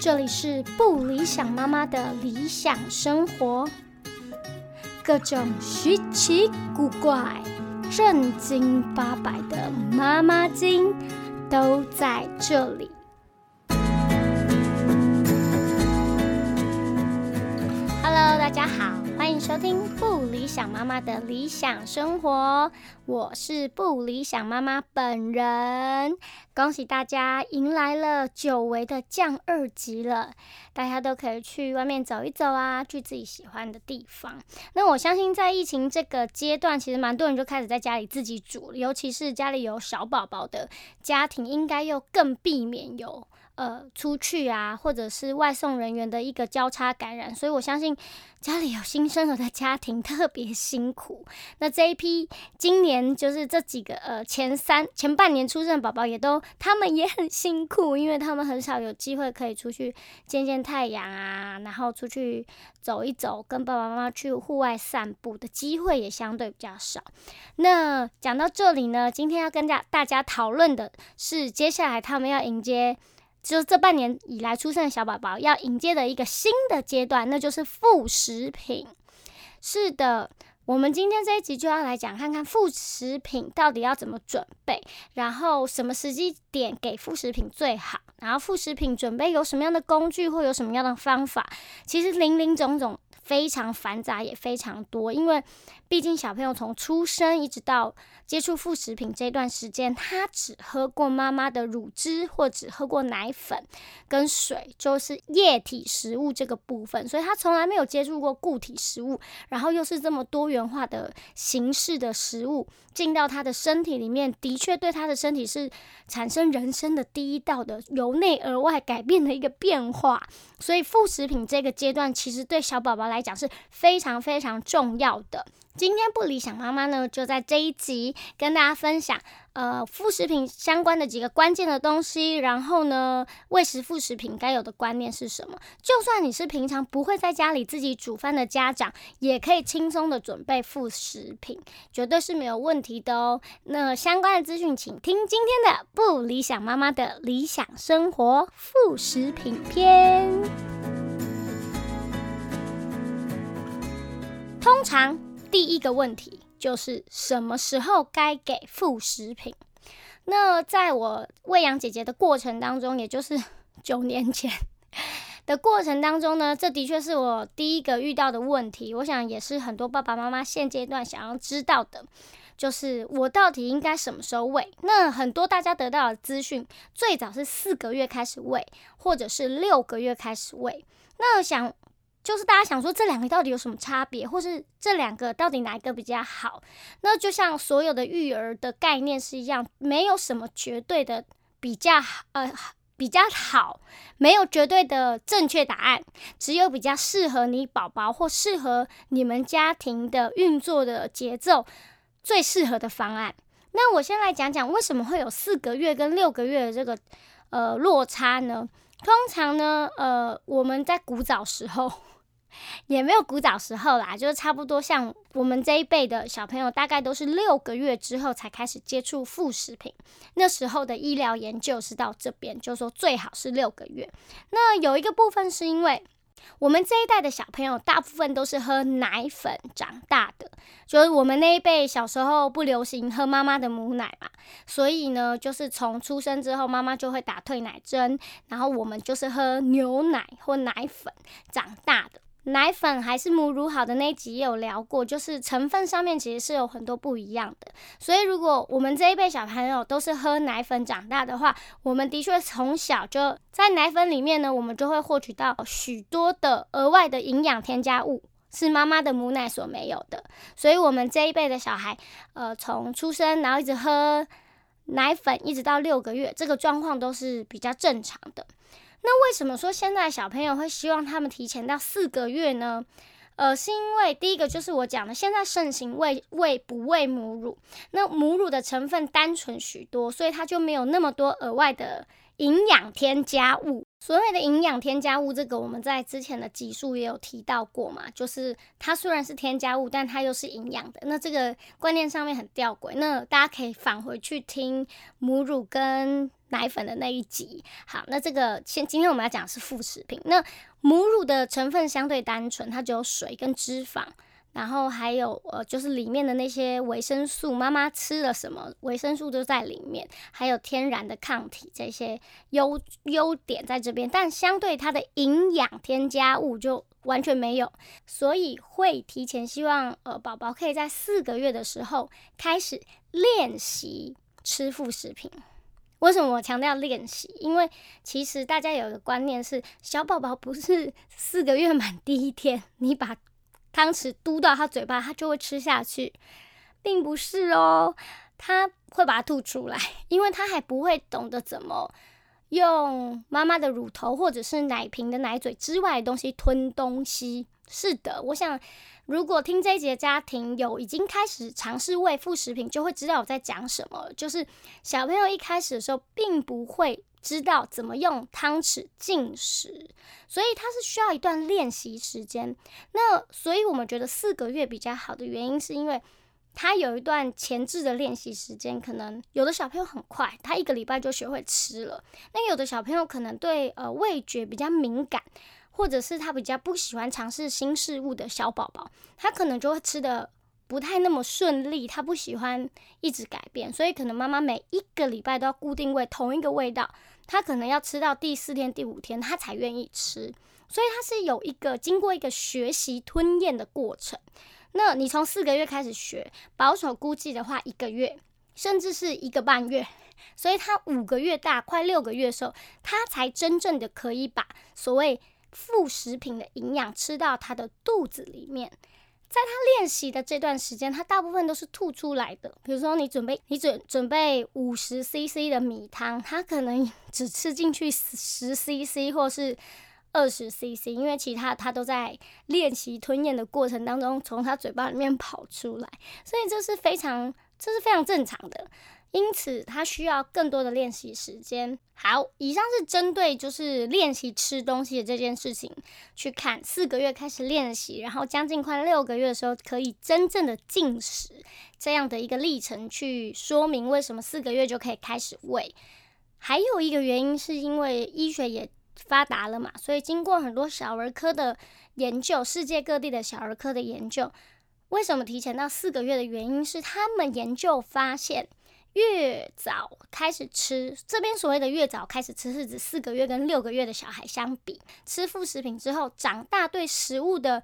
这里是不理想妈妈的理想生活，各种稀奇古怪、正经八百的妈妈经都在这里。Hello，大家好，欢迎收听不理想妈妈的理想生活，我是不理想妈妈本人。恭喜大家迎来了久违的降二级了，大家都可以去外面走一走啊，去自己喜欢的地方。那我相信在疫情这个阶段，其实蛮多人就开始在家里自己煮，尤其是家里有小宝宝的家庭，应该又更避免有。呃，出去啊，或者是外送人员的一个交叉感染，所以我相信家里有新生儿的家庭特别辛苦。那这一批今年就是这几个呃前三前半年出生的宝宝，也都他们也很辛苦，因为他们很少有机会可以出去见见太阳啊，然后出去走一走，跟爸爸妈妈去户外散步的机会也相对比较少。那讲到这里呢，今天要跟大大家讨论的是，接下来他们要迎接。就是这半年以来出生的小宝宝要迎接的一个新的阶段，那就是副食品。是的，我们今天这一集就要来讲，看看副食品到底要怎么准备，然后什么时机点给副食品最好，然后副食品准备有什么样的工具或有什么样的方法，其实林林总总。非常繁杂也非常多，因为毕竟小朋友从出生一直到接触副食品这段时间，他只喝过妈妈的乳汁或只喝过奶粉跟水，就是液体食物这个部分，所以他从来没有接触过固体食物，然后又是这么多元化的形式的食物进到他的身体里面，的确对他的身体是产生人生的第一道的由内而外改变的一个变化，所以副食品这个阶段其实对小宝宝来。来讲是非常非常重要的。今天不理想妈妈呢，就在这一集跟大家分享，呃，副食品相关的几个关键的东西。然后呢，喂食副食品该有的观念是什么？就算你是平常不会在家里自己煮饭的家长，也可以轻松的准备副食品，绝对是没有问题的哦。那相关的资讯，请听今天的不理想妈妈的理想生活副食品篇。通常第一个问题就是什么时候该给副食品？那在我喂养姐姐的过程当中，也就是 九年前的过程当中呢，这的确是我第一个遇到的问题。我想也是很多爸爸妈妈现阶段想要知道的，就是我到底应该什么时候喂？那很多大家得到的资讯，最早是四个月开始喂，或者是六个月开始喂。那想。就是大家想说这两个到底有什么差别，或是这两个到底哪一个比较好？那就像所有的育儿的概念是一样，没有什么绝对的比较好呃比较好，没有绝对的正确答案，只有比较适合你宝宝或适合你们家庭的运作的节奏最适合的方案。那我先来讲讲为什么会有四个月跟六个月的这个呃落差呢？通常呢，呃，我们在古早时候。也没有古早时候啦，就是差不多像我们这一辈的小朋友，大概都是六个月之后才开始接触副食品。那时候的医疗研究是到这边，就说最好是六个月。那有一个部分是因为我们这一代的小朋友大部分都是喝奶粉长大的，就是我们那一辈小时候不流行喝妈妈的母奶嘛，所以呢，就是从出生之后妈妈就会打退奶针，然后我们就是喝牛奶或奶粉长大的。奶粉还是母乳好的那一集也有聊过，就是成分上面其实是有很多不一样的。所以如果我们这一辈小朋友都是喝奶粉长大的话，我们的确从小就在奶粉里面呢，我们就会获取到许多的额外的营养添加物，是妈妈的母奶所没有的。所以，我们这一辈的小孩，呃，从出生然后一直喝奶粉，一直到六个月，这个状况都是比较正常的。那为什么说现在小朋友会希望他们提前到四个月呢？呃，是因为第一个就是我讲的，现在盛行喂喂不喂母乳，那母乳的成分单纯许多，所以它就没有那么多额外的营养添加物。所谓的营养添加物，这个我们在之前的集数也有提到过嘛，就是它虽然是添加物，但它又是营养的。那这个观念上面很吊诡，那大家可以返回去听母乳跟奶粉的那一集。好，那这个先今天我们要讲的是副食品。那母乳的成分相对单纯，它只有水跟脂肪。然后还有呃，就是里面的那些维生素，妈妈吃了什么，维生素都在里面，还有天然的抗体，这些优优点在这边，但相对它的营养添加物就完全没有，所以会提前希望呃宝宝可以在四个月的时候开始练习吃副食品。为什么我强调练习？因为其实大家有一个观念是，小宝宝不是四个月满第一天，你把汤匙嘟到他嘴巴，他就会吃下去，并不是哦，他会把它吐出来，因为他还不会懂得怎么用妈妈的乳头或者是奶瓶的奶嘴之外的东西吞东西。是的，我想如果听这一节家庭有已经开始尝试喂副食品，就会知道我在讲什么。就是小朋友一开始的时候，并不会。知道怎么用汤匙进食，所以它是需要一段练习时间。那所以我们觉得四个月比较好的原因，是因为他有一段前置的练习时间。可能有的小朋友很快，他一个礼拜就学会吃了。那有的小朋友可能对呃味觉比较敏感，或者是他比较不喜欢尝试新事物的小宝宝，他可能就会吃的。不太那么顺利，他不喜欢一直改变，所以可能妈妈每一个礼拜都要固定喂同一个味道，他可能要吃到第四天、第五天，他才愿意吃。所以他是有一个经过一个学习吞咽的过程。那你从四个月开始学，保守估计的话，一个月甚至是一个半月，所以他五个月大，快六个月的时候，他才真正的可以把所谓副食品的营养吃到他的肚子里面。在他练习的这段时间，他大部分都是吐出来的。比如说，你准备你准准备五十 CC 的米汤，他可能 只吃进去十 CC 或是二十 CC，因为其他他都在练习吞咽的过程当中从他嘴巴里面跑出来，所以这是非常这是非常正常的。因此，他需要更多的练习时间。好，以上是针对就是练习吃东西的这件事情去看，四个月开始练习，然后将近快六个月的时候可以真正的进食这样的一个历程，去说明为什么四个月就可以开始喂。还有一个原因是因为医学也发达了嘛，所以经过很多小儿科的研究，世界各地的小儿科的研究，为什么提前到四个月的原因是他们研究发现。越早开始吃，这边所谓的越早开始吃，是指四个月跟六个月的小孩相比，吃副食品之后长大对食物的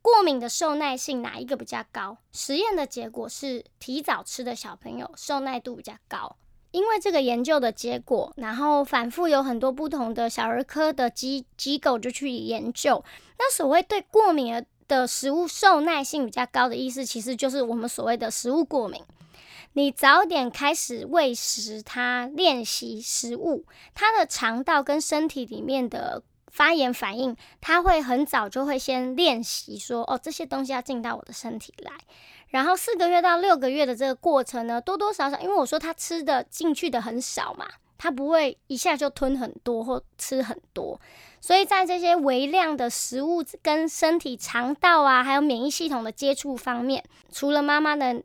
过敏的受耐性哪一个比较高？实验的结果是提早吃的小朋友受耐度比较高。因为这个研究的结果，然后反复有很多不同的小儿科的机机构就去研究，那所谓对过敏的食物受耐性比较高的意思，其实就是我们所谓的食物过敏。你早点开始喂食它，练习食物，它的肠道跟身体里面的发炎反应，它会很早就会先练习说，哦，这些东西要进到我的身体来。然后四个月到六个月的这个过程呢，多多少少，因为我说他吃的进去的很少嘛，他不会一下就吞很多或吃很多。所以在这些微量的食物跟身体肠道啊，还有免疫系统的接触方面，除了妈妈的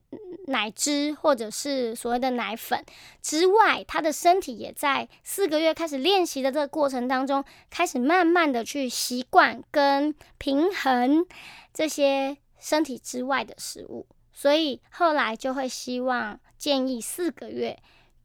奶汁或者是所谓的奶粉之外，他的身体也在四个月开始练习的这个过程当中，开始慢慢的去习惯跟平衡这些身体之外的食物，所以后来就会希望建议四个月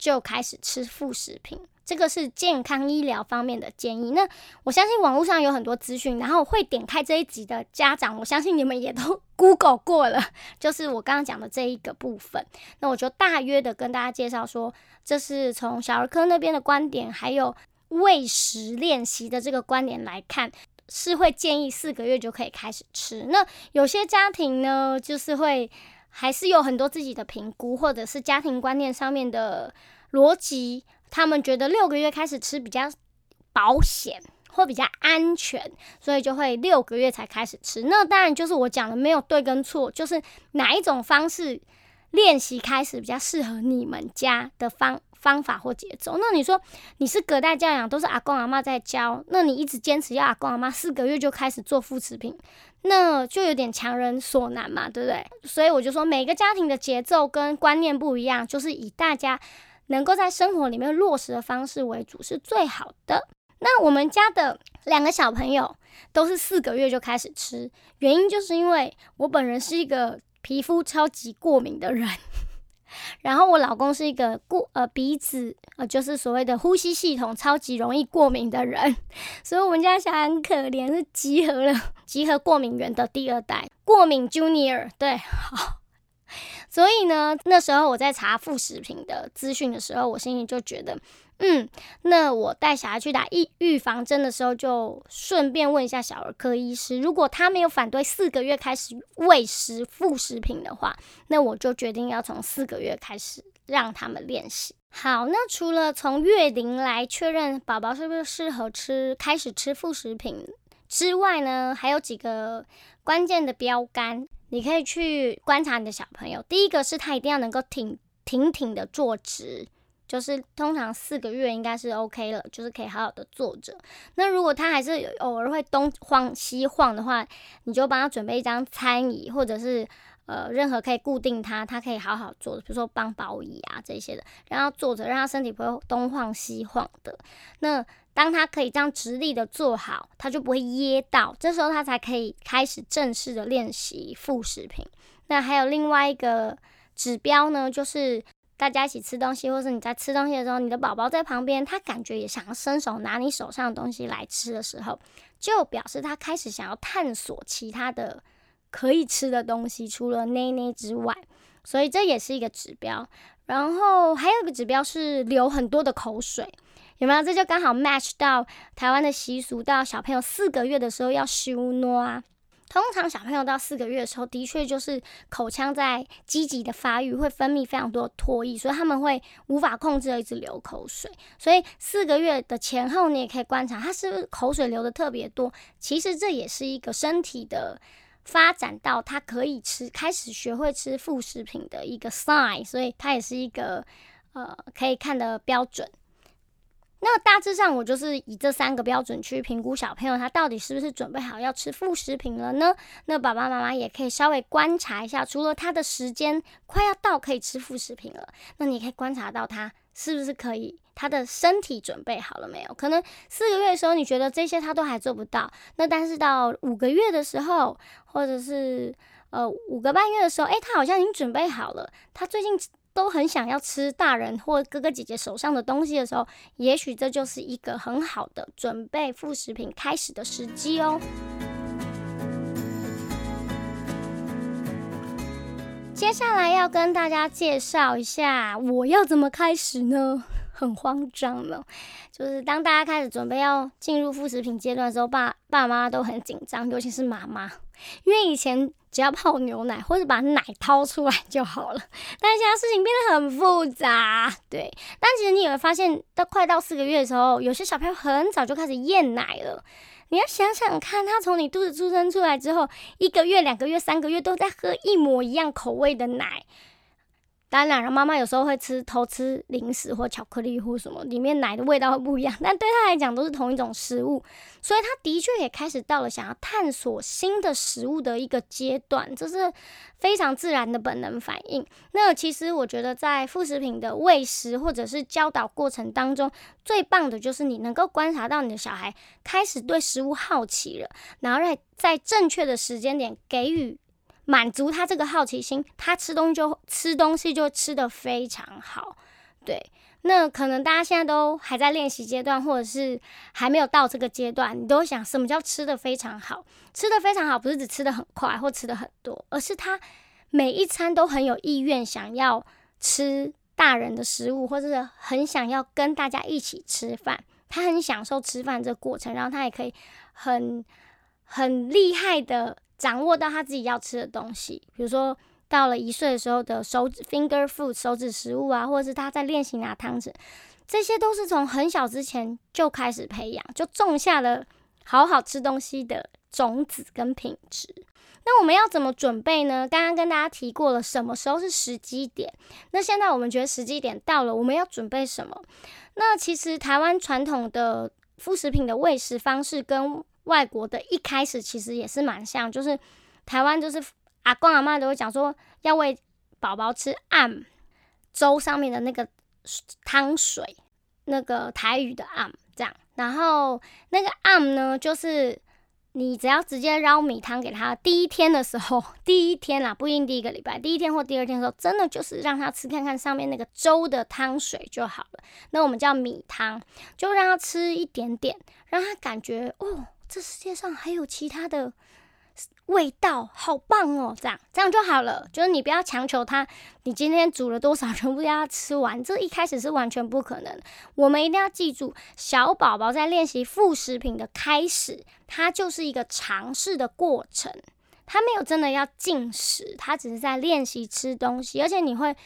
就开始吃副食品。这个是健康医疗方面的建议。那我相信网络上有很多资讯，然后会点开这一集的家长，我相信你们也都 Google 过了，就是我刚刚讲的这一个部分。那我就大约的跟大家介绍说，这是从小儿科那边的观点，还有喂食练习的这个观点来看，是会建议四个月就可以开始吃。那有些家庭呢，就是会还是有很多自己的评估，或者是家庭观念上面的逻辑。他们觉得六个月开始吃比较保险或比较安全，所以就会六个月才开始吃。那当然就是我讲的没有对跟错，就是哪一种方式练习开始比较适合你们家的方方法或节奏。那你说你是隔代教养，都是阿公阿妈在教，那你一直坚持要阿公阿妈四个月就开始做副食品，那就有点强人所难嘛，对不对？所以我就说每个家庭的节奏跟观念不一样，就是以大家能够在生活里面落实的方式为主是最好的。那我们家的两个小朋友都是四个月就开始吃，原因就是因为我本人是一个。皮肤超级过敏的人，然后我老公是一个过呃鼻子呃就是所谓的呼吸系统超级容易过敏的人，所以我们家小孩很可怜，是集合了 集合过敏源的第二代。过敏 Junior 对，好，所以呢那时候我在查副食品的资讯的时候，我心里就觉得。嗯，那我带小孩去打预预防针的时候，就顺便问一下小儿科医师，如果他没有反对四个月开始喂食副食品的话，那我就决定要从四个月开始让他们练习。好，那除了从月龄来确认宝宝是不是适合吃开始吃副食品之外呢，还有几个关键的标杆，你可以去观察你的小朋友。第一个是他一定要能够挺挺挺的坐直。就是通常四个月应该是 OK 了，就是可以好好的坐着。那如果他还是偶尔会东晃西晃的话，你就帮他准备一张餐椅，或者是呃任何可以固定他，他可以好好坐的，比如说帮宝椅啊这些的，让他坐着，让他身体不会东晃西晃的。那当他可以这样直立的坐好，他就不会噎到，这时候他才可以开始正式的练习副食品。那还有另外一个指标呢，就是。大家一起吃东西，或是你在吃东西的时候，你的宝宝在旁边，他感觉也想要伸手拿你手上的东西来吃的时候，就表示他开始想要探索其他的可以吃的东西，除了奶奶之外，所以这也是一个指标。然后还有一个指标是流很多的口水，有没有？这就刚好 match 到台湾的习俗，到小朋友四个月的时候要修诺啊。通常小朋友到四个月的时候，的确就是口腔在积极的发育，会分泌非常多唾液，所以他们会无法控制的一直流口水。所以四个月的前后，你也可以观察他是不是口水流的特别多。其实这也是一个身体的发展到他可以吃，开始学会吃副食品的一个 sign，所以它也是一个呃可以看的标准。那大致上，我就是以这三个标准去评估小朋友他到底是不是准备好要吃副食品了呢？那爸爸妈妈也可以稍微观察一下，除了他的时间快要到可以吃副食品了，那你可以观察到他是不是可以，他的身体准备好了没有？可能四个月的时候你觉得这些他都还做不到，那但是到五个月的时候，或者是呃五个半月的时候，诶，他好像已经准备好了，他最近。都很想要吃大人或哥哥姐姐手上的东西的时候，也许这就是一个很好的准备副食品开始的时机哦。接下来要跟大家介绍一下，我要怎么开始呢？很慌张了，就是当大家开始准备要进入副食品阶段的时候，爸爸妈妈都很紧张，尤其是妈妈，因为以前。只要泡牛奶或者把奶掏出来就好了，但现在事情变得很复杂，对。但其实你也会发现，到快到四个月的时候，有些小朋友很早就开始厌奶了。你要想想看，他从你肚子出生出来之后，一个月、两个月、三个月都在喝一模一样口味的奶。当然，妈妈有时候会吃偷吃零食或巧克力或什么，里面奶的味道会不一样，但对他来讲都是同一种食物，所以他的确也开始到了想要探索新的食物的一个阶段，这是非常自然的本能反应。那其实我觉得，在副食品的喂食或者是教导过程当中，最棒的就是你能够观察到你的小孩开始对食物好奇了，然后在在正确的时间点给予。满足他这个好奇心，他吃东西就吃东西就吃得非常好。对，那可能大家现在都还在练习阶段，或者是还没有到这个阶段，你都想什么叫吃得非常好？吃得非常好，不是只吃得很快或吃得很多，而是他每一餐都很有意愿想要吃大人的食物，或者是很想要跟大家一起吃饭。他很享受吃饭这个过程，然后他也可以很很厉害的。掌握到他自己要吃的东西，比如说到了一岁的时候的手指 finger food 手指食物啊，或者是他在练习拿汤匙，这些都是从很小之前就开始培养，就种下了好好吃东西的种子跟品质。那我们要怎么准备呢？刚刚跟大家提过了，什么时候是时机点？那现在我们觉得时机点到了，我们要准备什么？那其实台湾传统的副食品的喂食方式跟外国的一开始其实也是蛮像，就是台湾就是阿公阿妈都会讲说要喂宝宝吃暗粥上面的那个汤水，那个台语的暗这样，然后那个暗呢就是。你只要直接捞米汤给他，第一天的时候，第一天啦，不一定第一个礼拜，第一天或第二天的时候，真的就是让他吃看看上面那个粥的汤水就好了。那我们叫米汤，就让他吃一点点，让他感觉哦，这世界上还有其他的。味道好棒哦，这样这样就好了。就是你不要强求他，你今天煮了多少，全部都要吃完。这一开始是完全不可能。我们一定要记住，小宝宝在练习副食品的开始，它就是一个尝试的过程。他没有真的要进食，他只是在练习吃东西。而且你会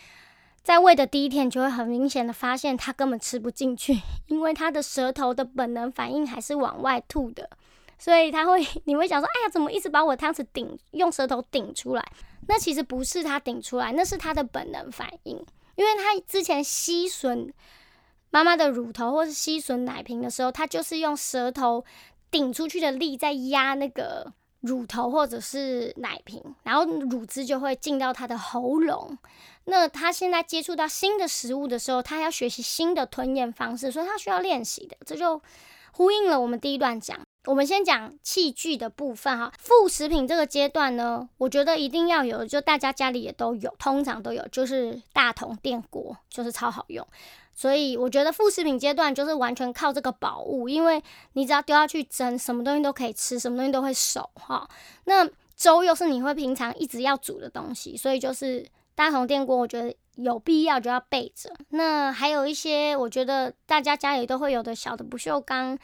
在喂的第一天，就会很明显的发现他根本吃不进去，因为他的舌头的本能反应还是往外吐的。所以他会，你会想说，哎呀，怎么一直把我汤匙顶，用舌头顶出来？那其实不是他顶出来，那是他的本能反应，因为他之前吸吮妈妈的乳头或是吸吮奶瓶的时候，他就是用舌头顶出去的力在压那个乳头或者是奶瓶，然后乳汁就会进到他的喉咙。那他现在接触到新的食物的时候，他要学习新的吞咽方式，所以他需要练习的。这就呼应了我们第一段讲。我们先讲器具的部分哈，副食品这个阶段呢，我觉得一定要有，就大家家里也都有，通常都有，就是大同电锅，就是超好用。所以我觉得副食品阶段就是完全靠这个宝物，因为你只要丢下去蒸，什么东西都可以吃，什么东西都会熟哈。那粥又是你会平常一直要煮的东西，所以就是大同电锅，我觉得有必要就要备着。那还有一些，我觉得大家家里都会有的小的不锈钢。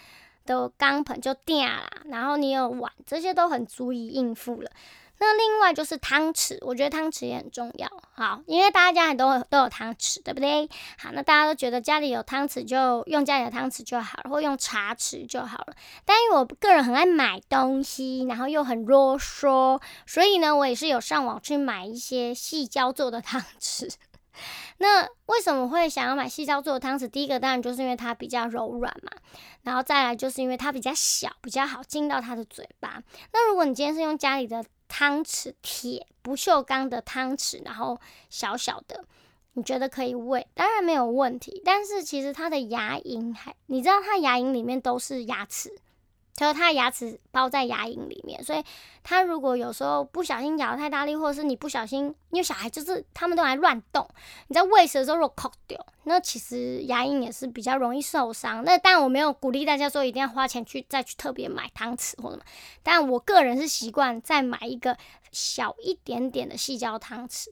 的钢盆就掉啦，然后你有碗，这些都很足以应付了。那另外就是汤匙，我觉得汤匙也很重要，好，因为大家家里都都有汤匙，对不对？好，那大家都觉得家里有汤匙就用家里的汤匙就好了，或用茶匙就好了。但因为我个人很爱买东西，然后又很啰嗦，所以呢，我也是有上网去买一些细胶做的汤匙。那为什么会想要买细胶做的汤匙？第一个当然就是因为它比较柔软嘛，然后再来就是因为它比较小，比较好进到它的嘴巴。那如果你今天是用家里的汤匙，铁不锈钢的汤匙，然后小小的，你觉得可以喂，当然没有问题。但是其实它的牙龈还，你知道它牙龈里面都是牙齿。就是他的牙齿包在牙龈里面，所以他如果有时候不小心咬太大力，或者是你不小心，因为小孩就是他们都爱乱动，你在喂食的时候如果抠掉，那其实牙龈也是比较容易受伤。那当然我没有鼓励大家说一定要花钱去再去特别买汤匙或者什么，但我个人是习惯再买一个小一点点的细胶汤匙。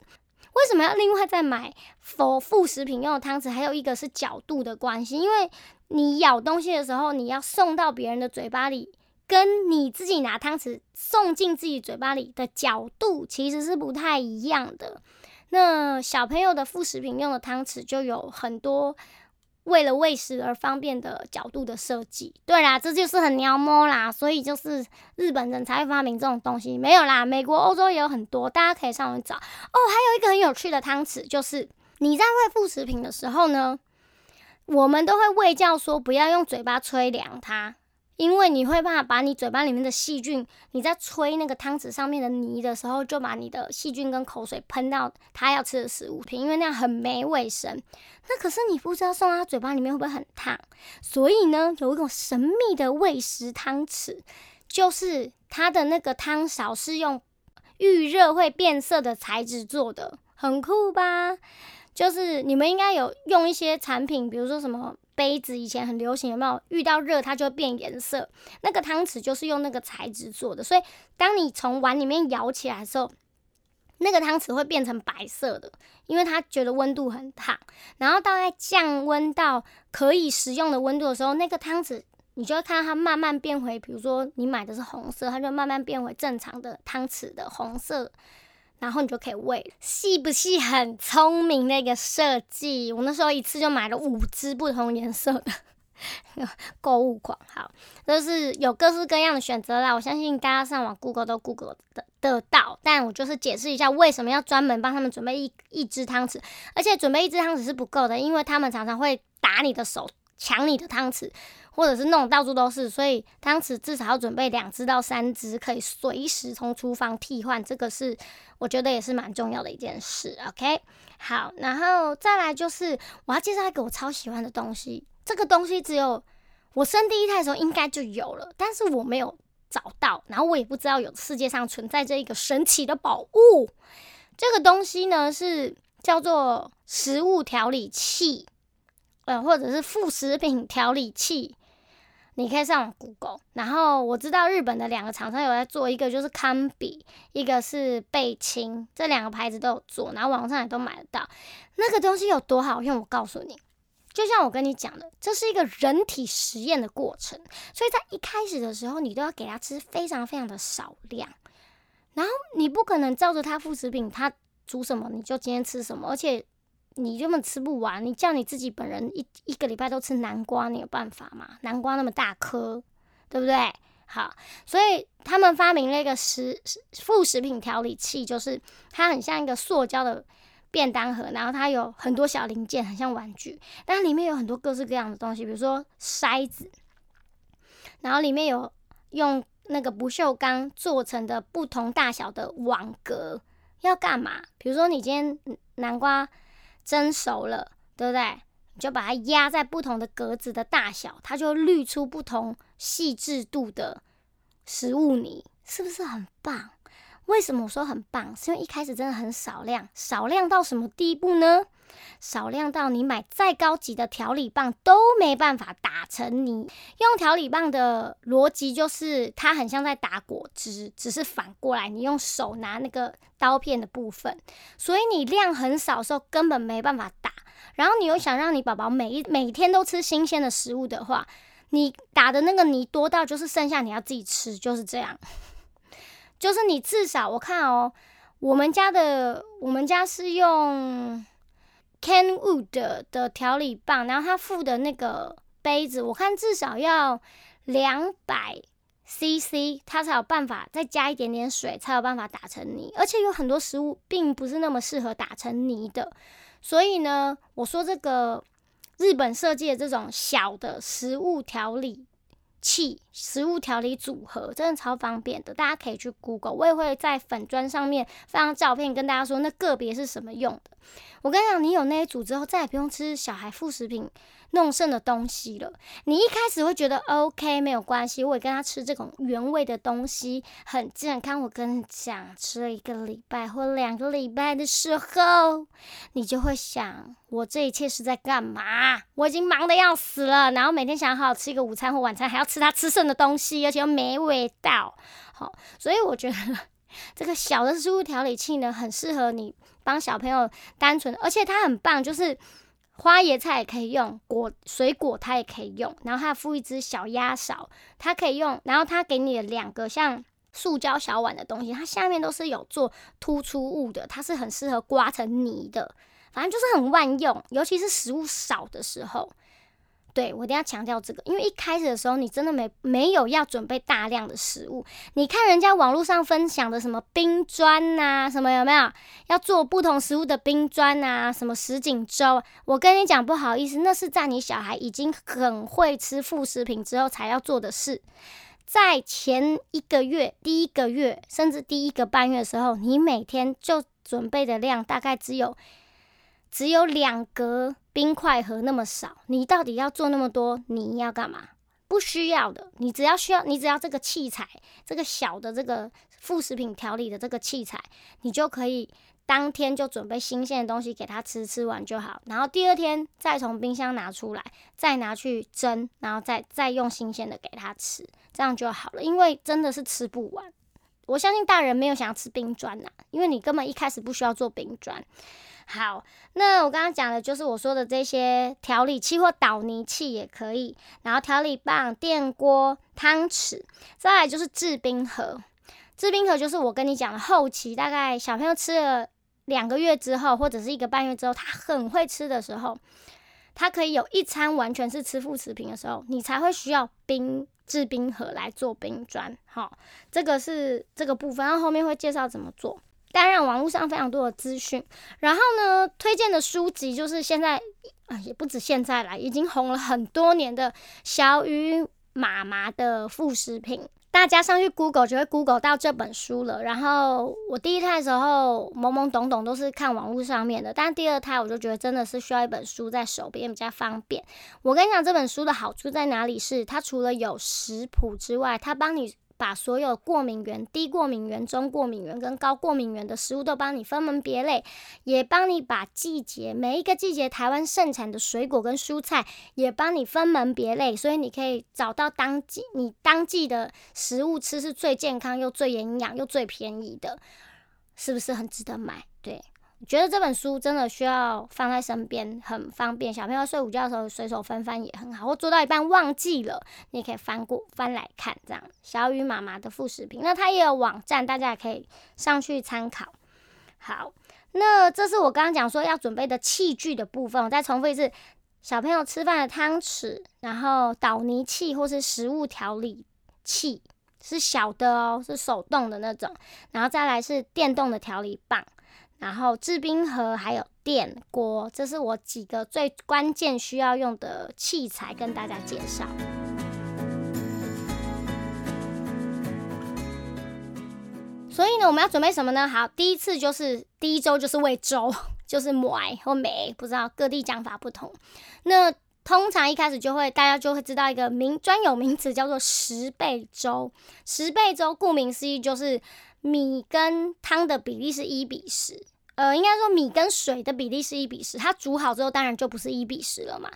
为什么要另外再买否副食品用的汤匙？还有一个是角度的关系，因为。你咬东西的时候，你要送到别人的嘴巴里，跟你自己拿汤匙送进自己嘴巴里的角度其实是不太一样的。那小朋友的副食品用的汤匙就有很多为了喂食而方便的角度的设计。对啦，这就是很鸟摸啦，所以就是日本人才会发明这种东西。没有啦，美国、欧洲也有很多，大家可以上网找。哦，还有一个很有趣的汤匙，就是你在喂副食品的时候呢。我们都会喂教说不要用嘴巴吹凉它，因为你会怕把你嘴巴里面的细菌，你在吹那个汤匙上面的泥的时候，就把你的细菌跟口水喷到他要吃的食物品，因为那样很没卫生。那可是你不知道送到他嘴巴里面会不会很烫，所以呢，有一种神秘的喂食汤匙，就是它的那个汤勺是用预热会变色的材质做的，很酷吧？就是你们应该有用一些产品，比如说什么杯子，以前很流行，有没有？遇到热它就会变颜色。那个汤匙就是用那个材质做的，所以当你从碗里面舀起来的时候，那个汤匙会变成白色的，因为它觉得温度很烫。然后大概降温到可以食用的温度的时候，那个汤匙你就会看到它慢慢变回，比如说你买的是红色，它就慢慢变回正常的汤匙的红色。然后你就可以喂，是不是？很聪明的一个设计。我那时候一次就买了五只不同颜色的，购物狂，好，就是有各式各样的选择啦。我相信大家上网 Google 都 Google 得得到，但我就是解释一下为什么要专门帮他们准备一一只汤匙，而且准备一只汤匙是不够的，因为他们常常会打你的手，抢你的汤匙，或者是弄到处都是，所以当时至少要准备两只到三只，可以随时从厨房替换。这个是我觉得也是蛮重要的一件事。OK，好，然后再来就是我要介绍一个我超喜欢的东西。这个东西只有我生第一胎的时候应该就有了，但是我没有找到，然后我也不知道有世界上存在这一个神奇的宝物。这个东西呢是叫做食物调理器，呃，或者是副食品调理器。你可以上网 Google。然后我知道日本的两个厂商有在做一个，就是康比，一个是贝清，这两个牌子都有做，然后网上也都买得到。那个东西有多好用，我告诉你。就像我跟你讲的，这是一个人体实验的过程，所以在一开始的时候，你都要给他吃非常非常的少量，然后你不可能照着他副食品，他煮什么你就今天吃什么，而且你根本吃不完。你叫你自己本人一一个礼拜都吃南瓜，你有办法吗？南瓜那么大颗，对不对？好，所以他们发明了一个食副食品调理器，就是它很像一个塑胶的。便当盒，然后它有很多小零件，很像玩具，但里面有很多各式各样的东西，比如说筛子，然后里面有用那个不锈钢做成的不同大小的网格，要干嘛？比如说你今天南瓜蒸熟了，对不对？你就把它压在不同的格子的大小，它就滤出不同细致度的食物泥，是不是很棒？为什么我说很棒？是因为一开始真的很少量，少量到什么地步呢？少量到你买再高级的调理棒都没办法打成泥。用调理棒的逻辑就是，它很像在打果汁，只是反过来，你用手拿那个刀片的部分，所以你量很少的时候根本没办法打。然后你又想让你宝宝每一每天都吃新鲜的食物的话，你打的那个泥多到就是剩下你要自己吃，就是这样。就是你至少我看哦，我们家的我们家是用 Kenwood 的调理棒，然后它附的那个杯子，我看至少要两百 CC，它才有办法再加一点点水，才有办法打成泥。而且有很多食物并不是那么适合打成泥的，所以呢，我说这个日本设计的这种小的食物调理。器食物调理组合真的超方便的，大家可以去 Google，我也会在粉砖上面放照片跟大家说那个别是什么用的。我跟你讲，你有那一组之后，再也不用吃小孩副食品弄剩的东西了。你一开始会觉得 OK 没有关系，我也跟他吃这种原味的东西很健康。我跟你讲，吃了一个礼拜或两个礼拜的时候，你就会想，我这一切是在干嘛？我已经忙得要死了，然后每天想好好吃一个午餐或晚餐，还要吃他吃剩的东西，而且又没味道。好，所以我觉得这个小的食物调理器呢，很适合你。帮小朋友单纯，而且它很棒，就是花椰菜也可以用，果水果它也可以用，然后它附一只小鸭勺，它可以用，然后它给你的两个像塑胶小碗的东西，它下面都是有做突出物的，它是很适合刮成泥的，反正就是很万用，尤其是食物少的时候。对我一定要强调这个，因为一开始的时候你真的没没有要准备大量的食物。你看人家网络上分享的什么冰砖呐，什么有没有要做不同食物的冰砖啊？什么什锦粥？我跟你讲，不好意思，那是在你小孩已经很会吃副食品之后才要做的事。在前一个月、第一个月，甚至第一个半月的时候，你每天就准备的量大概只有只有两格。冰块盒那么少，你到底要做那么多？你要干嘛？不需要的，你只要需要，你只要这个器材，这个小的这个副食品调理的这个器材，你就可以当天就准备新鲜的东西给他吃，吃完就好。然后第二天再从冰箱拿出来，再拿去蒸，然后再再用新鲜的给他吃，这样就好了。因为真的是吃不完，我相信大人没有想要吃冰砖呐，因为你根本一开始不需要做冰砖。好，那我刚刚讲的就是我说的这些调理器或导泥器也可以，然后调理棒、电锅、汤匙，再来就是制冰盒。制冰盒就是我跟你讲的后期，大概小朋友吃了两个月之后，或者是一个半月之后，他很会吃的时候，他可以有一餐完全是吃副食品的时候，你才会需要冰制冰盒来做冰砖。好，这个是这个部分，然后后面会介绍怎么做。当然，网络上非常多的资讯。然后呢，推荐的书籍就是现在啊，也不止现在啦，已经红了很多年的小鱼妈妈的副食品。大家上去 Google 就会 Google 到这本书了。然后我第一胎的时候懵懵懂懂都是看网络上面的，但第二胎我就觉得真的是需要一本书在手边比较方便。我跟你讲，这本书的好处在哪里？是它除了有食谱之外，它帮你。把所有过敏源、低过敏源、中过敏源跟高过敏源的食物都帮你分门别类，也帮你把季节每一个季节台湾盛产的水果跟蔬菜也帮你分门别类，所以你可以找到当季你当季的食物吃是最健康又最营养又最便宜的，是不是很值得买？对。觉得这本书真的需要放在身边，很方便。小朋友睡午觉的时候随手翻翻也很好，或做到一半忘记了，你也可以翻过翻来看。这样，小雨妈妈的副食品，那它也有网站，大家也可以上去参考。好，那这是我刚刚讲说要准备的器具的部分。我再重复一次：小朋友吃饭的汤匙，然后捣泥器或是食物调理器，是小的哦，是手动的那种。然后再来是电动的调理棒。然后制冰盒还有电锅，这是我几个最关键需要用的器材，跟大家介绍。所以呢，我们要准备什么呢？好，第一次就是第一周就是喂粥，就是买或梅，不知道各地讲法不同。那通常一开始就会大家就会知道一个名专有名词叫做十倍粥。十倍粥顾名思义就是米跟汤的比例是一比十。呃，应该说米跟水的比例是一比十，它煮好之后当然就不是一比十了嘛。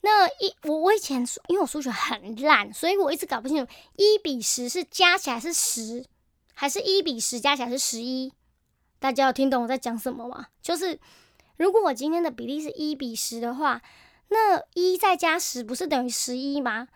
那一我我以前因为我数学很烂，所以我一直搞不清楚一比十是加起来是十，还是一比十加起来是十一。大家有听懂我在讲什么吗？就是如果我今天的比例是一比十的话，那一再加十不是等于十一吗？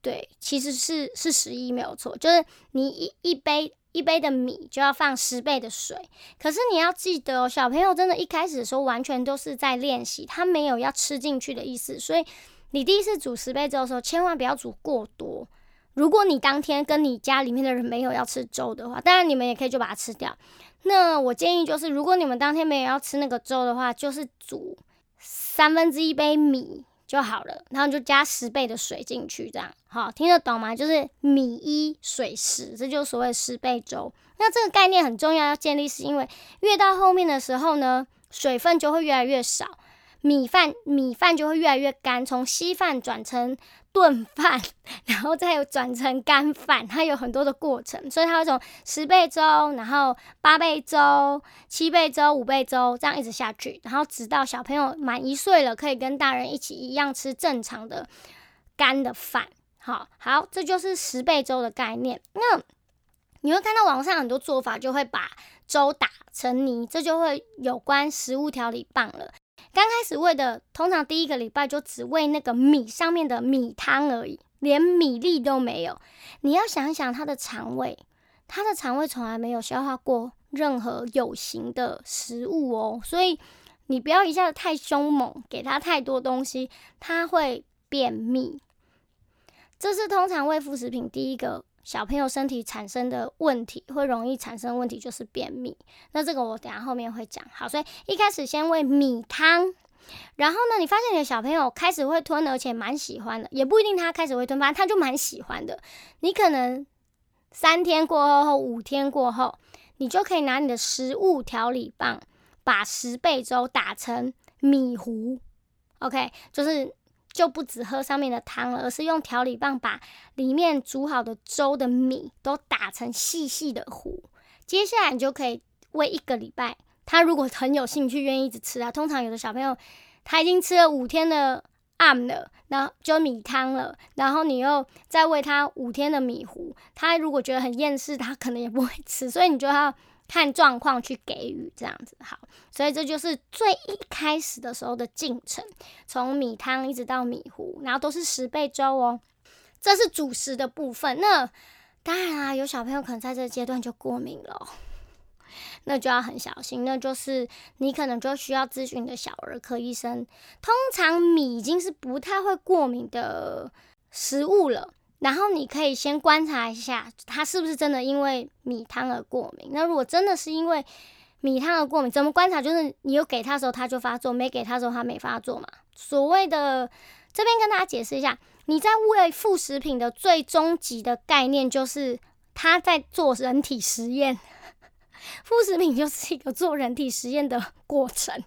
对，其实是是十一没有错，就是你一一杯。一杯的米就要放十倍的水，可是你要记得哦，小朋友真的一开始的时候完全都是在练习，他没有要吃进去的意思，所以你第一次煮十倍粥的时候，千万不要煮过多。如果你当天跟你家里面的人没有要吃粥的话，当然你们也可以就把它吃掉。那我建议就是，如果你们当天没有要吃那个粥的话，就是煮三分之一杯米。就好了，然后就加十倍的水进去，这样好听得懂吗？就是米一水十，这就是所谓十倍粥。那这个概念很重要，要建立是因为越到后面的时候呢，水分就会越来越少。米饭米饭就会越来越干，从稀饭转成炖饭，然后再有转成干饭，它有很多的过程，所以它会从十倍粥，然后八倍粥、七倍粥、五倍粥这样一直下去，然后直到小朋友满一岁了，可以跟大人一起一样吃正常的干的饭。好好，这就是十倍粥的概念。那你会看到网上很多做法，就会把粥打成泥，这就会有关食物调理棒了。刚开始喂的，通常第一个礼拜就只喂那个米上面的米汤而已，连米粒都没有。你要想想他的肠胃，他的肠胃从来没有消化过任何有形的食物哦，所以你不要一下子太凶猛，给他太多东西，他会便秘。这是通常喂副食品第一个。小朋友身体产生的问题会容易产生问题，就是便秘。那这个我等下后面会讲。好，所以一开始先喂米汤，然后呢，你发现你的小朋友开始会吞，而且蛮喜欢的，也不一定他开始会吞，反正他就蛮喜欢的。你可能三天过后或五天过后，你就可以拿你的食物调理棒，把十倍粥打成米糊。OK，就是。就不只喝上面的汤了，而是用调理棒把里面煮好的粥的米都打成细细的糊。接下来你就可以喂一个礼拜。他如果很有兴趣，愿意一直吃啊，通常有的小朋友他已经吃了五天的暗了，然后就米汤了，然后你又再喂他五天的米糊，他如果觉得很厌世，他可能也不会吃，所以你就要。看状况去给予这样子好，所以这就是最一开始的时候的进程，从米汤一直到米糊，然后都是十倍粥哦。这是主食的部分。那当然啊，有小朋友可能在这阶段就过敏了。那就要很小心。那就是你可能就需要咨询的小儿科医生。通常米已经是不太会过敏的食物了，然后你可以先观察一下，他是不是真的因为米汤而过敏。那如果真的是因为米汤而过敏，怎么观察？就是你有给他的时候他就发作，没给他的时候他没发作嘛。所谓的这边跟大家解释一下。你在喂副食品的最终极的概念，就是他在做人体实验。副食品就是一个做人体实验的过程，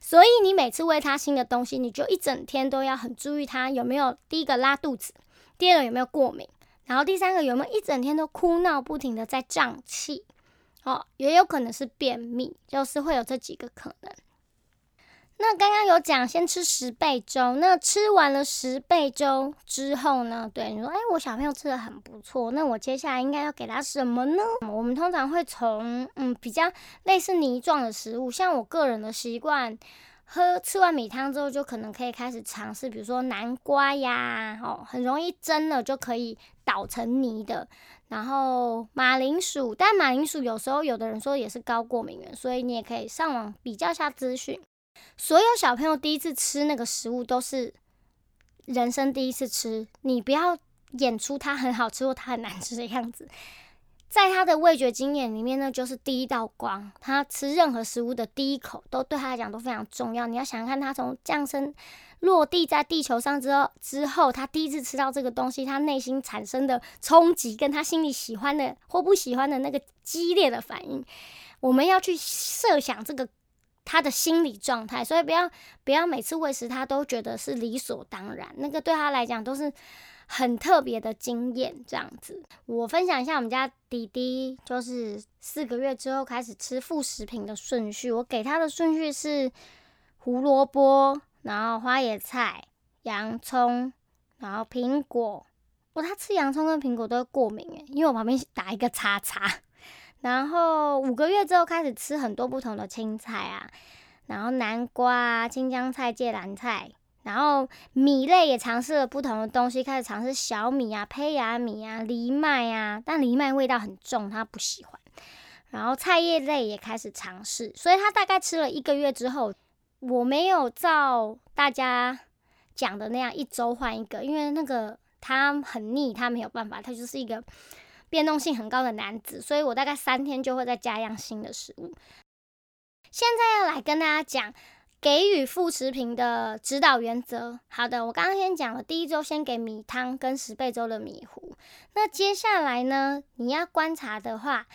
所以你每次喂他新的东西，你就一整天都要很注意他有没有第一个拉肚子，第二个有没有过敏，然后第三个有没有一整天都哭闹不停的在胀气，哦，也有可能是便秘，就是会有这几个可能。那刚刚有讲，先吃十倍粥。那吃完了十倍粥之后呢？对你说，哎，我小朋友吃的很不错。那我接下来应该要给他什么呢？我们通常会从嗯比较类似泥状的食物，像我个人的习惯，喝吃完米汤之后，就可能可以开始尝试，比如说南瓜呀，哦，很容易蒸了就可以捣成泥的。然后马铃薯，但马铃薯有时候有的人说也是高过敏源，所以你也可以上网比较下资讯。所有小朋友第一次吃那个食物都是人生第一次吃，你不要演出它很好吃或它很难吃的样子。在他的味觉经验里面呢，就是第一道光。他吃任何食物的第一口都对他来讲都非常重要。你要想看他从降生落地在地球上之后，之后他第一次吃到这个东西，他内心产生的冲击，跟他心里喜欢的或不喜欢的那个激烈的反应，我们要去设想这个。他的心理状态，所以不要不要每次喂食他都觉得是理所当然，那个对他来讲都是很特别的经验。这样子，我分享一下我们家弟弟，就是四个月之后开始吃副食品的顺序。我给他的顺序是胡萝卜，然后花椰菜、洋葱，然后苹果。我他吃洋葱跟苹果都会过敏诶，因为我旁边打一个叉叉。然后五个月之后开始吃很多不同的青菜啊，然后南瓜、青江菜、芥蓝菜，然后米类也尝试了不同的东西，开始尝试小米啊、胚芽米啊、藜麦啊，但藜麦味道很重，他不喜欢。然后菜叶类也开始尝试，所以他大概吃了一个月之后，我没有照大家讲的那样一周换一个，因为那个他很腻，他没有办法，他就是一个。变动性很高的男子，所以我大概三天就会再加样新的食物。现在要来跟大家讲给予副食品的指导原则。好的，我刚刚先讲了，第一周先给米汤跟十倍粥的米糊。那接下来呢，你要观察的话，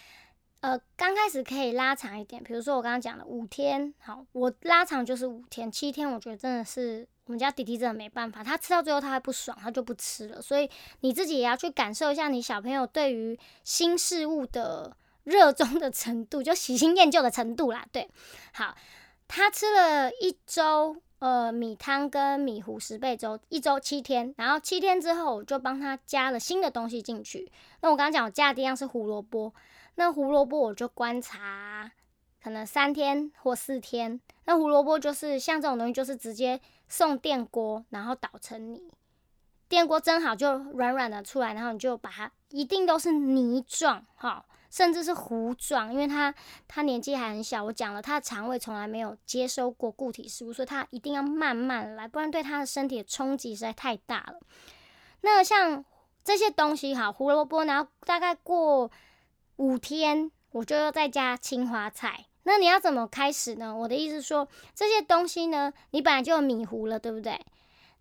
呃，刚开始可以拉长一点，比如说我刚刚讲的五天，好，我拉长就是五天，七天我觉得真的是。我们家弟弟真的没办法，他吃到最后他还不爽，他就不吃了。所以你自己也要去感受一下你小朋友对于新事物的热衷的程度，就喜新厌旧的程度啦。对，好，他吃了一周呃米汤跟米糊十倍粥，一周七天，然后七天之后我就帮他加了新的东西进去。那我刚刚讲我加的第一样是胡萝卜，那胡萝卜我就观察可能三天或四天。那胡萝卜就是像这种东西，就是直接。送电锅，然后捣成泥，电锅蒸好就软软的出来，然后你就把它，一定都是泥状，哈，甚至是糊状，因为他他年纪还很小，我讲了，他的肠胃从来没有接收过固体食物，所以他一定要慢慢来，不然对他的身体的冲击实在太大了。那像这些东西，哈，胡萝卜，然后大概过五天，我就要再加青花菜。那你要怎么开始呢？我的意思说，这些东西呢，你本来就有米糊了，对不对？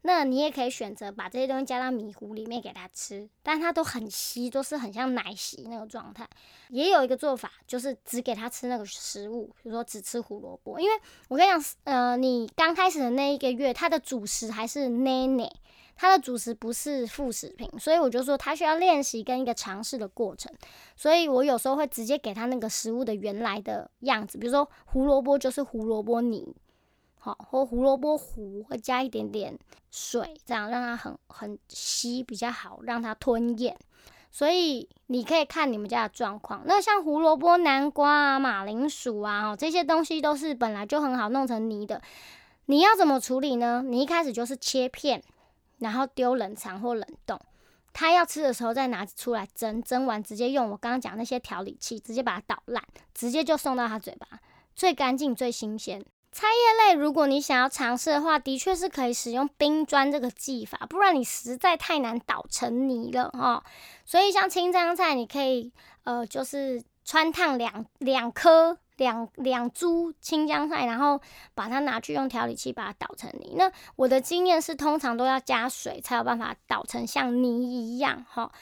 那你也可以选择把这些东西加到米糊里面给他吃，但它都很稀，都是很像奶昔那个状态。也有一个做法，就是只给他吃那个食物，比如说只吃胡萝卜，因为我跟你讲，呃，你刚开始的那一个月，它的主食还是奶奶。它的主食不是副食品，所以我就说它需要练习跟一个尝试的过程。所以我有时候会直接给他那个食物的原来的样子，比如说胡萝卜就是胡萝卜泥，好，或胡萝卜糊，会加一点点水，这样让它很很稀比较好，让它吞咽。所以你可以看你们家的状况。那像胡萝卜、南瓜啊、马铃薯啊，这些东西都是本来就很好弄成泥的。你要怎么处理呢？你一开始就是切片。然后丢冷藏或冷冻，他要吃的时候再拿出来蒸，蒸完直接用我刚刚讲那些调理器，直接把它捣烂，直接就送到他嘴巴，最干净、最新鲜。菜叶类，如果你想要尝试的话，的确是可以使用冰砖这个技法，不然你实在太难捣成泥了哈。所以像青江菜，你可以呃，就是穿烫两两颗。两两株青江菜，然后把它拿去用调理器把它捣成泥。那我的经验是，通常都要加水才有办法捣成像泥一样，哈，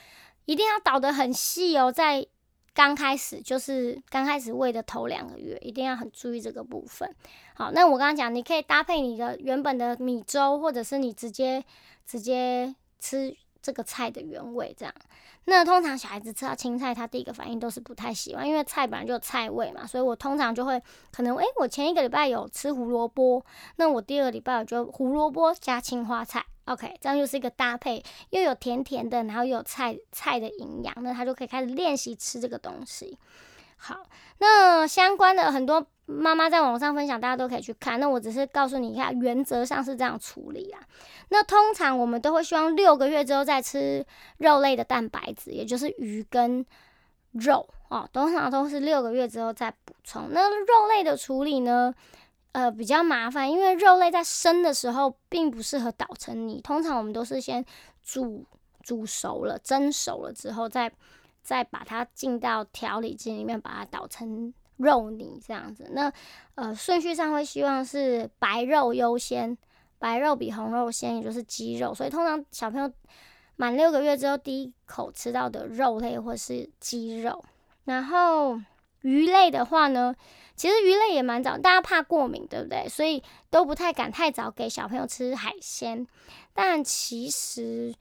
一定要捣得很细哦。在刚开始，就是刚开始喂的头两个月，一定要很注意这个部分。好，那我刚刚讲，你可以搭配你的原本的米粥，或者是你直接直接吃这个菜的原味这样。那通常小孩子吃到青菜，他第一个反应都是不太喜欢，因为菜本来就有菜味嘛，所以我通常就会可能，诶，我前一个礼拜有吃胡萝卜，那我第二个礼拜我就胡萝卜加青花菜，OK，这样就是一个搭配，又有甜甜的，然后又有菜菜的营养，那他就可以开始练习吃这个东西。好，那相关的很多。妈妈在网上分享，大家都可以去看。那我只是告诉你一下，原则上是这样处理啊。那通常我们都会希望六个月之后再吃肉类的蛋白质，也就是鱼跟肉哦。通常都是六个月之后再补充。那肉类的处理呢，呃，比较麻烦，因为肉类在生的时候并不适合捣成泥。通常我们都是先煮煮熟了、蒸熟了之后，再再把它进到调理机里面，把它捣成。肉泥这样子，那呃顺序上会希望是白肉优先，白肉比红肉先，也就是鸡肉。所以通常小朋友满六个月之后，第一口吃到的肉类或是鸡肉。然后鱼类的话呢，其实鱼类也蛮早，大家怕过敏，对不对？所以都不太敢太早给小朋友吃海鲜。但其实。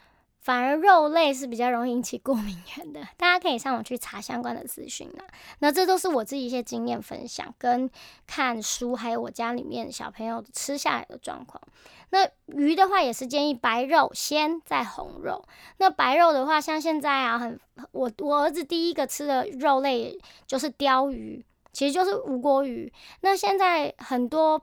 反而肉类是比较容易引起过敏源的，大家可以上网去查相关的资讯啦。那这都是我自己一些经验分享，跟看书，还有我家里面小朋友吃下来的状况。那鱼的话，也是建议白肉先，再红肉。那白肉的话，像现在啊，很我我儿子第一个吃的肉类就是鲷鱼，其实就是无锅鱼。那现在很多。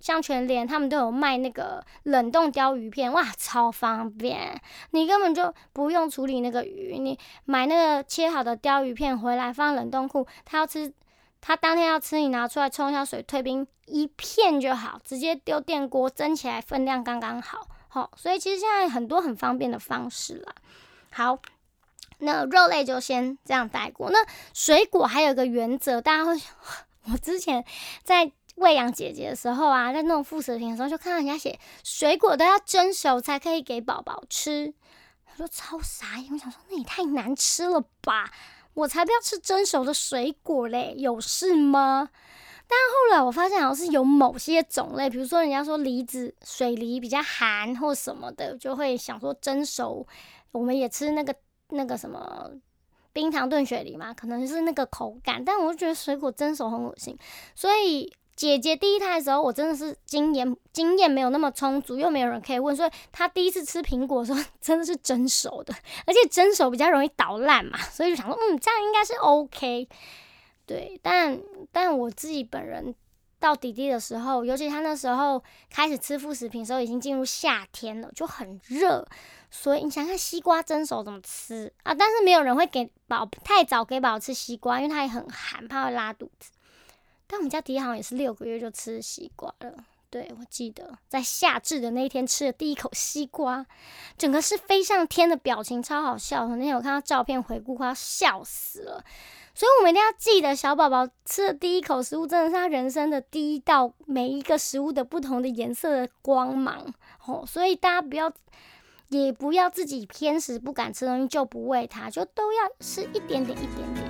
像全联，他们都有卖那个冷冻鲷鱼片，哇，超方便！你根本就不用处理那个鱼，你买那个切好的鲷鱼片回来放冷冻库，他要吃，他当天要吃，你拿出来冲一下水，退冰一片就好，直接丢电锅蒸起来，分量刚刚好。好，所以其实现在很多很方便的方式啦。好，那肉类就先这样带过。那水果还有个原则，大家会，我之前在。喂养姐姐的时候啊，在弄副食品的时候，就看到人家写水果都要蒸熟才可以给宝宝吃，我说超傻眼，我想说那也太难吃了吧，我才不要吃蒸熟的水果嘞，有事吗？但后来我发现好像是有某些种类，比如说人家说梨子、水梨比较寒或什么的，就会想说蒸熟，我们也吃那个那个什么冰糖炖雪梨嘛，可能是那个口感，但我就觉得水果蒸熟很恶心，所以。姐姐第一胎的时候，我真的是经验经验没有那么充足，又没有人可以问，所以她第一次吃苹果的时候，真的是蒸熟的，而且蒸熟比较容易捣烂嘛，所以就想说，嗯，这样应该是 OK。对，但但我自己本人到弟弟的时候，尤其他那时候开始吃副食品的时候，已经进入夏天了，就很热，所以你想看西瓜蒸熟怎么吃啊？但是没有人会给宝太早给宝宝吃西瓜，因为它也很寒，怕会拉肚子。但我们家迪好像也是六个月就吃西瓜了。对我记得在夏至的那一天吃的第一口西瓜，整个是飞上天的表情，超好笑。那天我看到照片回顾，快要笑死了。所以我们一定要记得，小宝宝吃的第一口食物，真的是他人生的第一道每一个食物的不同的颜色的光芒。哦，所以大家不要，也不要自己偏食不敢吃东西就不喂他，就都要吃一点点，一点点。